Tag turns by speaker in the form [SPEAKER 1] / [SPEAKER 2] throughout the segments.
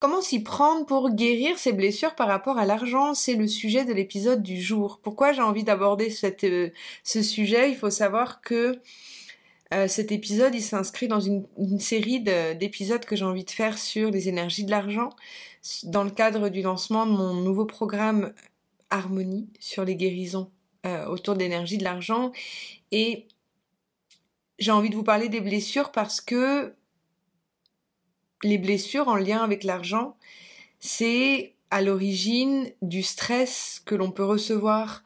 [SPEAKER 1] Comment s'y prendre pour guérir ses blessures par rapport à l'argent? C'est le sujet de l'épisode du jour. Pourquoi j'ai envie d'aborder euh, ce sujet? Il faut savoir que euh, cet épisode, il s'inscrit dans une, série d'épisodes que j'ai envie de faire sur les énergies de l'argent, dans le cadre du lancement de mon nouveau programme Harmonie sur les guérisons euh, autour de l'énergie de l'argent. Et j'ai envie de vous parler des blessures parce que les blessures en lien avec l'argent, c'est à l'origine du stress que l'on peut recevoir,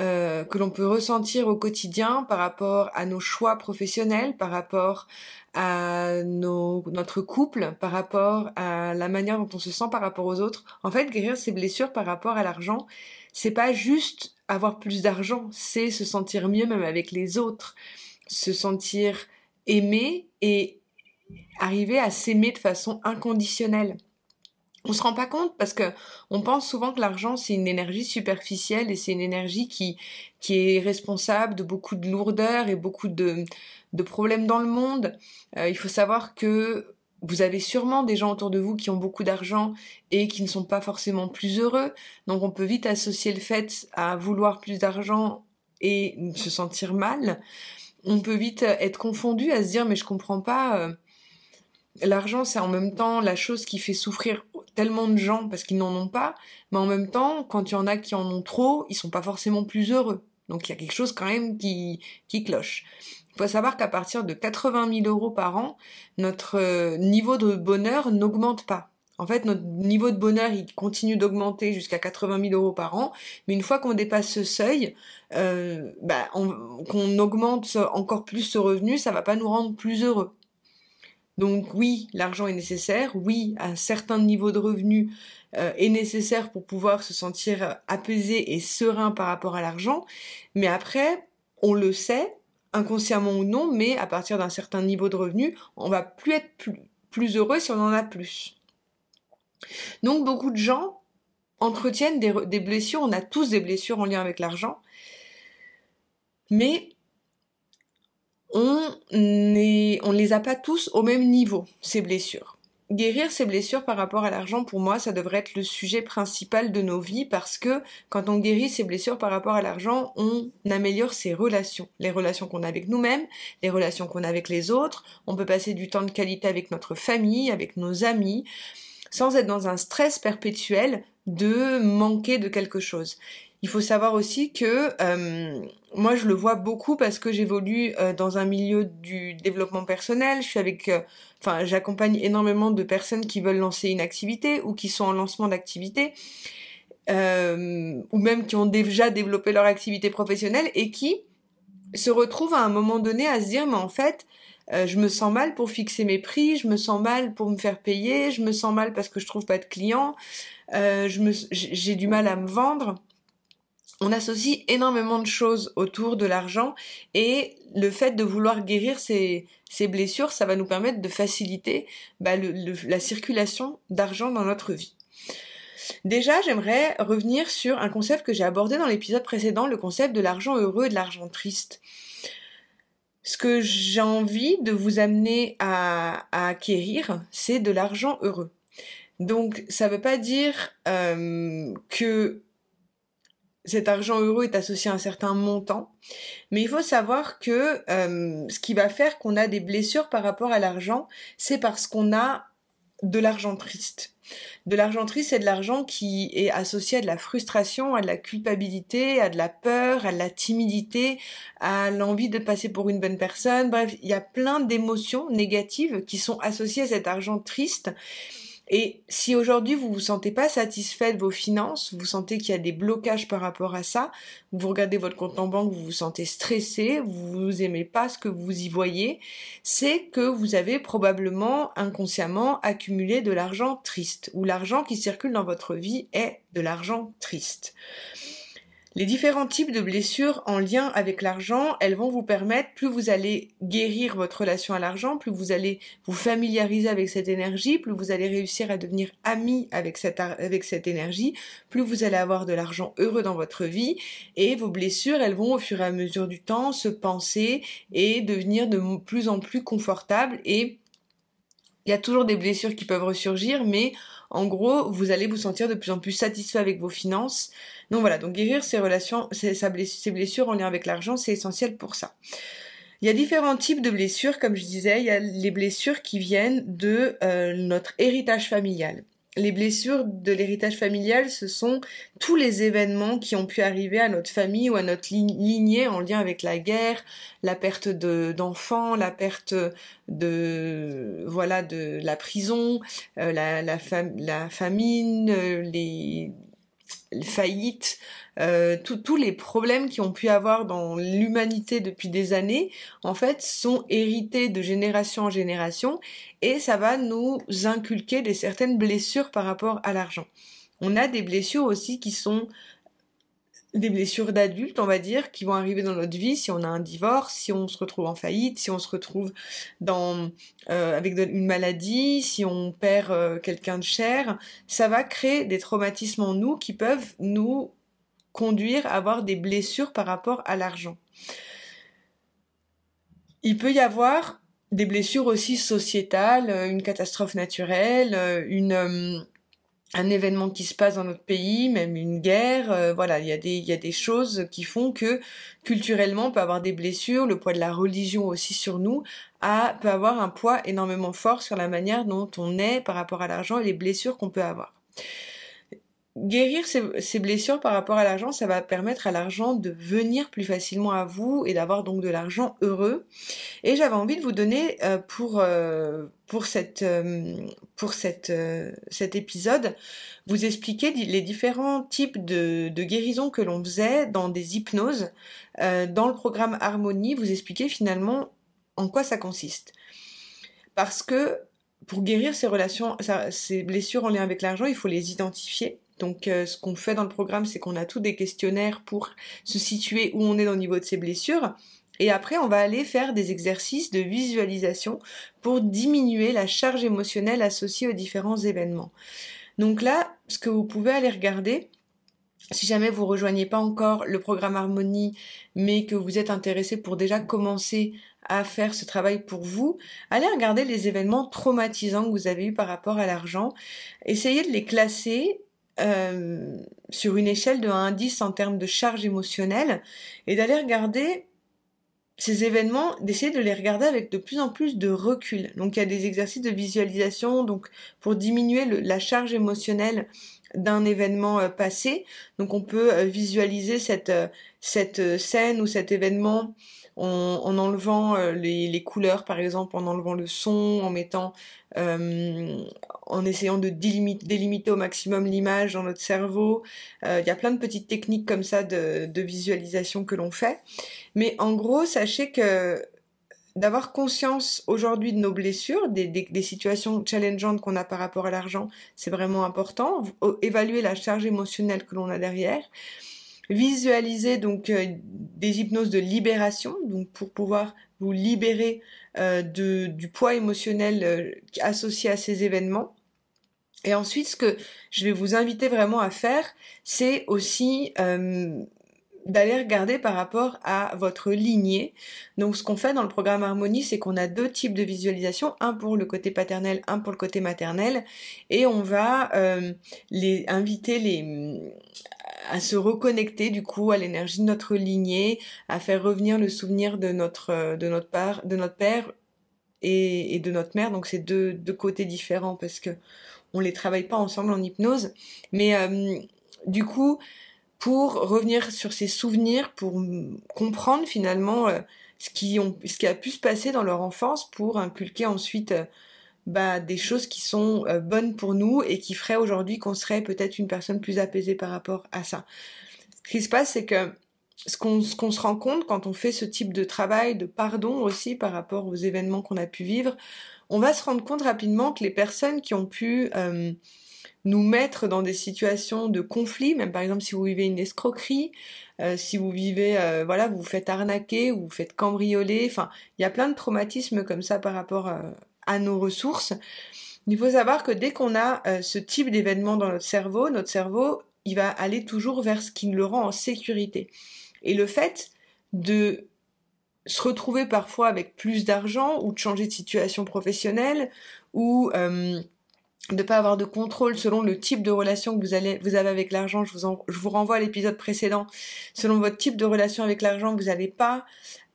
[SPEAKER 1] euh, que l'on peut ressentir au quotidien par rapport à nos choix professionnels, par rapport à nos, notre couple, par rapport à la manière dont on se sent par rapport aux autres. En fait, guérir ces blessures par rapport à l'argent, c'est pas juste avoir plus d'argent, c'est se sentir mieux même avec les autres, se sentir aimé et arriver à s'aimer de façon inconditionnelle. On se rend pas compte parce que on pense souvent que l'argent c'est une énergie superficielle et c'est une énergie qui qui est responsable de beaucoup de lourdeur et beaucoup de de problèmes dans le monde. Euh, il faut savoir que vous avez sûrement des gens autour de vous qui ont beaucoup d'argent et qui ne sont pas forcément plus heureux. Donc on peut vite associer le fait à vouloir plus d'argent et se sentir mal. On peut vite être confondu à se dire mais je comprends pas euh, l'argent, c'est en même temps la chose qui fait souffrir tellement de gens parce qu'ils n'en ont pas, mais en même temps, quand il y en a qui en ont trop, ils sont pas forcément plus heureux. Donc il y a quelque chose quand même qui, cloche. Il faut savoir qu'à partir de 80 000 euros par an, notre euh, niveau de bonheur n'augmente pas. En fait, notre niveau de bonheur, il continue d'augmenter jusqu'à 80 000 euros par an, mais une fois qu'on dépasse ce seuil, euh, bah, qu'on augmente encore plus ce revenu, ça va pas nous rendre plus heureux. Donc oui, l'argent est nécessaire, oui, un certain niveau de revenu euh, est nécessaire pour pouvoir se sentir apaisé et serein par rapport à l'argent, mais après, on le sait, inconsciemment ou non, mais à partir d'un certain niveau de revenu, on va plus être plus, heureux si on en a plus. Donc beaucoup de gens entretiennent des, des blessures, on a tous des blessures en lien avec l'argent, mais on ne on les a pas tous au même niveau, ces blessures. Guérir ces blessures par rapport à l'argent, pour moi, ça devrait être le sujet principal de nos vies parce que quand on guérit ces blessures par rapport à l'argent, on améliore ses relations. Les relations qu'on a avec nous-mêmes, les relations qu'on a avec les autres. On peut passer du temps de qualité avec notre famille, avec nos amis, sans être dans un stress perpétuel de manquer de quelque chose. Il faut savoir aussi que euh, moi je le vois beaucoup parce que j'évolue euh, dans un milieu du développement personnel. Je suis avec, euh, enfin j'accompagne énormément de personnes qui veulent lancer une activité ou qui sont en lancement d'activité. ou même qui ont déjà développé leur activité professionnelle et qui se retrouvent à un moment donné à se dire mais en fait je me sens mal pour fixer mes prix, je me sens mal pour me faire payer, je me sens mal parce que je trouve pas de clients, me, j'ai du mal à me vendre on associe énormément de choses autour de l'argent et le fait de vouloir guérir ces, blessures, ça va nous permettre de faciliter bah, la circulation d'argent dans notre vie. Déjà, j'aimerais revenir sur un concept que j'ai abordé dans l'épisode précédent, le concept de l'argent heureux et de l'argent triste. Ce que j'ai envie de vous amener à, acquérir, c'est de l'argent heureux. Donc, ça ne veut pas dire euh, que cet argent heureux est associé à un certain montant. Mais il faut savoir que euh, ce qui va faire qu'on a des blessures par rapport à l'argent, c'est parce qu'on a de l'argent triste. De l'argent triste, c'est de l'argent qui est associé à de la frustration, à de la culpabilité, à de la peur, à de la timidité, à l'envie de passer pour une bonne personne. Bref, il y a plein d'émotions négatives qui sont associées à cet argent triste et si aujourd'hui vous vous sentez pas satisfait de vos finances, vous sentez qu'il y a des blocages par rapport à ça, vous regardez votre compte en banque, vous vous sentez stressé, vous aimez pas ce que vous y voyez, c'est que vous avez probablement inconsciemment accumulé de l'argent triste, ou l'argent qui circule dans votre vie est de l'argent triste. Les différents types de blessures en lien avec l'argent, elles vont vous permettre, plus vous allez guérir votre relation à l'argent, plus vous allez vous familiariser avec cette énergie, plus vous allez réussir à devenir ami avec cette, énergie, plus vous allez avoir de l'argent heureux dans votre vie, et vos blessures, elles vont au fur et à mesure du temps se penser et devenir de plus en plus confortables et Il y a toujours des blessures qui peuvent ressurgir, mais en gros, vous allez vous sentir de plus en plus satisfait avec vos finances. Donc voilà, donc guérir ses relations, ses, blessures en lien avec l'argent, c'est essentiel pour ça. Il y a différents types de blessures, comme je disais. Il y a les blessures qui viennent de euh, notre héritage familial les blessures de l'héritage familial, ce sont tous les événements qui ont pu arriver à notre famille ou à notre lignée en lien avec la guerre, la perte d'enfants, la perte de voilà de la prison, euh, la, famine, euh, les faillites, euh, tous les problèmes qui ont pu avoir dans l'humanité depuis des années, en fait, sont hérités de génération en génération et ça va nous inculquer des certaines blessures par rapport à l'argent. On a des blessures aussi qui sont des blessures d'adultes, on va dire, qui vont arriver dans notre vie si on a un divorce, si on se retrouve en faillite, si on se retrouve euh, avec une maladie, si on perd euh, quelqu'un de cher, ça va créer des traumatismes en nous qui peuvent nous conduire à avoir des blessures par rapport à l'argent. Il peut y avoir des blessures aussi sociétales, euh, une catastrophe naturelle, une un événement qui se passe dans notre pays, même une guerre, euh, voilà, il y a des il y a des choses qui font que culturellement on peut avoir des blessures, le poids de la religion aussi sur nous a, peut avoir un poids énormément fort sur la manière dont on est par rapport à l'argent et les blessures qu'on peut avoir guérir ces, blessures par rapport à l'argent, ça va permettre à l'argent de venir plus facilement à vous et d'avoir donc de l'argent heureux. Et j'avais envie de vous donner euh, pour euh, pour cette euh, pour cette cet épisode vous expliquer les différents types de, de guérison que l'on faisait dans des hypnoses dans le programme Harmonie. Vous expliquer finalement en quoi ça consiste. Parce que pour guérir ces relations, ces blessures en lien avec l'argent, il faut les identifier donc euh, ce qu'on fait dans le programme, c'est qu'on a tous des questionnaires pour se situer où on est le niveau de ses blessures. Et après, on va aller faire des exercices de visualisation pour diminuer la charge émotionnelle associée aux différents événements. Donc là, ce que vous pouvez aller regarder, si jamais vous rejoignez pas encore le programme Harmonie, mais que vous êtes intéressé pour déjà commencer à faire ce travail pour vous, allez regarder les événements traumatisants que vous avez eus par rapport à l'argent. Essayez de les classer euh, sur une échelle de 1 à 10 en termes de charge émotionnelle et d'aller regarder ces événements, d'essayer de les regarder avec de plus en plus de recul. Donc il y a des exercices de visualisation donc pour diminuer la charge émotionnelle d'un événement euh, passé. Donc on peut euh, visualiser cette, cette scène ou cet événement en, enlevant euh, les, couleurs par exemple, en enlevant le son, en mettant, euh, en essayant de délimiter, au maximum l'image dans notre cerveau. Euh, il y a plein de petites techniques comme ça de, visualisation que l'on fait. Mais en gros, sachez que d'avoir conscience aujourd'hui de nos blessures, des, des situations challengeantes qu'on a par rapport à l'argent, c'est vraiment important. Évaluer la charge émotionnelle que l'on a derrière visualiser donc euh, des hypnoses de libération, donc pour pouvoir vous libérer euh, de, du poids émotionnel euh, associé à ces événements. Et ensuite, ce que je vais vous inviter vraiment à faire, c'est aussi d'aller regarder par rapport à votre lignée. Donc ce qu'on fait dans le programme Harmonie, c'est qu'on a deux types de visualisation, un pour le côté paternel, un pour le côté maternel, et on va les inviter les à se reconnecter du coup à l'énergie de notre lignée, à faire revenir le souvenir de notre père, de notre père et, de notre mère. Donc c'est deux, deux côtés différents parce que on les travaille pas ensemble en hypnose. Mais euh, du coup, pour revenir sur ces souvenirs, pour comprendre finalement euh, ce qui a pu se passer dans leur enfance, pour inculquer ensuite euh, bah, des choses qui sont euh, bonnes pour nous et qui feraient aujourd'hui qu'on serait peut-être une personne plus apaisée par rapport à ça. Ce qui se passe, c'est que ce qu'on se rend compte quand on fait ce type de travail, de pardon aussi par rapport aux événements qu'on a pu vivre, on va se rendre compte rapidement que les personnes qui ont pu euh, nous mettre dans des situations de conflit, même par exemple si vous vivez une escroquerie, euh, si vous vivez, voilà, vous vous faites arnaquer ou vous faites cambrioler, enfin, il y a plein de traumatismes comme ça par rapport à nos ressources. Il faut savoir que dès qu'on a euh, ce type d'événement dans notre cerveau, notre cerveau, il va aller toujours vers ce qui le rend en sécurité. Et le fait de se retrouver parfois avec plus d'argent ou de changer de situation professionnelle ou de pas avoir de contrôle selon le type de relation que vous allez vous avez avec l'argent. Je vous je vous renvoie à l'épisode précédent. Selon votre type de relation avec l'argent, vous n'allez pas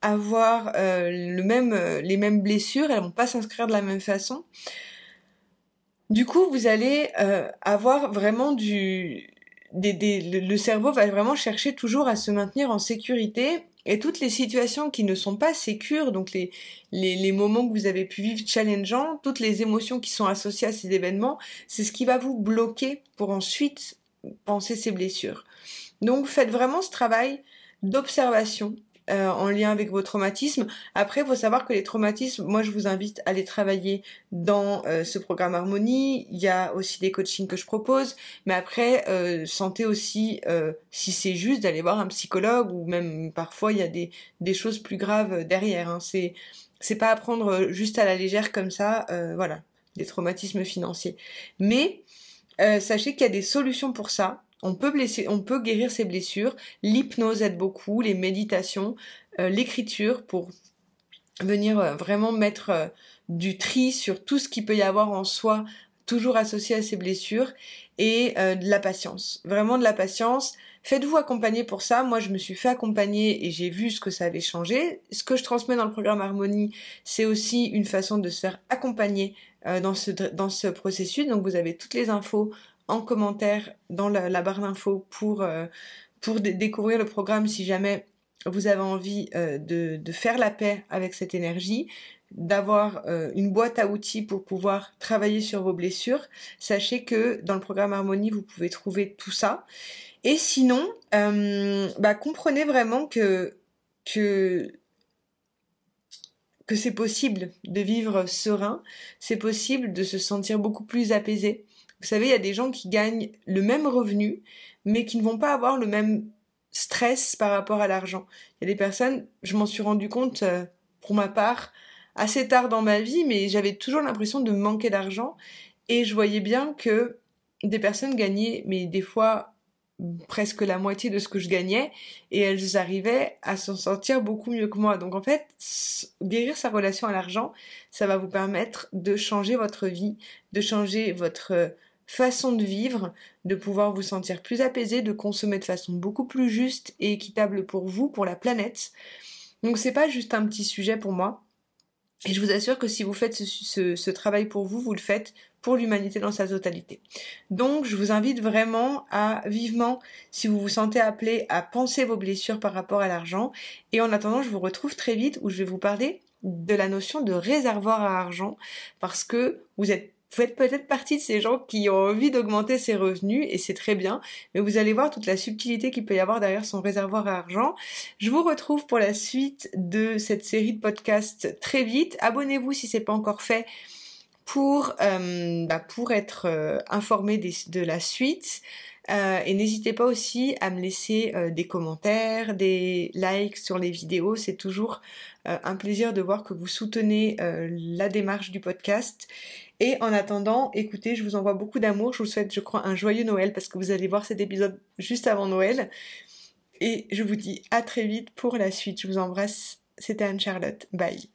[SPEAKER 1] avoir euh, le même euh, les mêmes blessures, elles vont pas s'inscrire de la même façon. Du coup, vous allez euh, avoir vraiment du des, des, le cerveau va vraiment chercher toujours à se maintenir en sécurité et toutes les situations qui ne sont pas sécures, donc les, moments que vous avez pu vivre challengeants, toutes les émotions qui sont associées à ces événements, c'est ce qui va vous bloquer pour ensuite penser ces blessures. Donc faites vraiment ce travail d'observation euh, en lien avec vos traumatismes. Après, il faut savoir que les traumatismes, moi je vous invite à les travailler dans euh, ce programme Harmonie. Il y a aussi des coachings que je propose, mais après, euh, sentez aussi, si c'est juste, d'aller voir un psychologue ou même parfois il y a des, choses plus graves derrière. Hein. C'est c'est pas à prendre juste à la légère comme ça, voilà, des traumatismes financiers. Mais sachez qu'il y a des solutions pour ça. On peut, blesser, on peut guérir ses blessures. L'hypnose aide beaucoup, les méditations, euh, l'écriture pour venir euh, vraiment mettre euh, du tri sur tout ce qui peut y avoir en soi, toujours associé à ces blessures, et de la patience. Vraiment de la patience. Faites-vous accompagner pour ça. Moi, je me suis fait accompagner et j'ai vu ce que ça avait changé. Ce que je transmets dans le programme Harmonie, c'est aussi une façon de se faire accompagner dans, ce, dans ce processus. Donc, vous avez toutes les infos en commentaire dans la, barre d'infos pour, euh, découvrir le programme si jamais vous avez envie euh, de, faire la paix avec cette énergie, d'avoir euh, une boîte à outils pour pouvoir travailler sur vos blessures. Sachez que dans le programme Harmonie, vous pouvez trouver tout ça. Et sinon, bah, comprenez vraiment que c'est possible de vivre serein, c'est possible de se sentir beaucoup plus apaisé, vous savez, il y a des gens qui gagnent le même revenu, mais qui ne vont pas avoir le même stress par rapport à l'argent. Il y a des personnes, je m'en suis rendu compte euh, pour ma part assez tard dans ma vie, mais j'avais toujours l'impression de manquer d'argent et je voyais bien que des personnes gagnaient, mais des fois presque la moitié de ce que je gagnais et elles arrivaient à s'en sortir beaucoup mieux que moi. Donc en fait, guérir sa relation à l'argent, ça va vous permettre de changer votre vie, de changer votre façon de vivre, de pouvoir vous sentir plus apaisé, de consommer de façon beaucoup plus juste et équitable pour vous, pour la planète. Donc c'est pas juste un petit sujet pour moi. Et je vous assure que si vous faites ce, travail pour vous, vous le faites pour l'humanité dans sa totalité. Donc je vous invite vraiment à vivement, si vous vous sentez appelé, à penser vos blessures par rapport à l'argent. Et en attendant, je vous retrouve très vite où je vais vous parler de la notion de réservoir à argent parce que vous êtes vous faites peut-être partie de ces gens qui ont envie d'augmenter ses revenus et c'est très bien, mais vous allez voir toute la subtilité qu'il peut y avoir derrière son réservoir à argent. Je vous retrouve pour la suite de cette série de podcasts très vite. Abonnez-vous si c'est pas encore fait pour, euh, bah pour être euh, informé de la suite. Euh, et n'hésitez pas aussi à me laisser euh, des commentaires, des likes sur les vidéos. C'est toujours euh, un plaisir de voir que vous soutenez la démarche du podcast. Et en attendant, écoutez, je vous envoie beaucoup d'amour. Je vous souhaite, je crois, un joyeux Noël parce que vous allez voir cet épisode juste avant Noël. Et je vous dis à très vite pour la suite. Je vous embrasse. C'était Anne-Charlotte. Bye.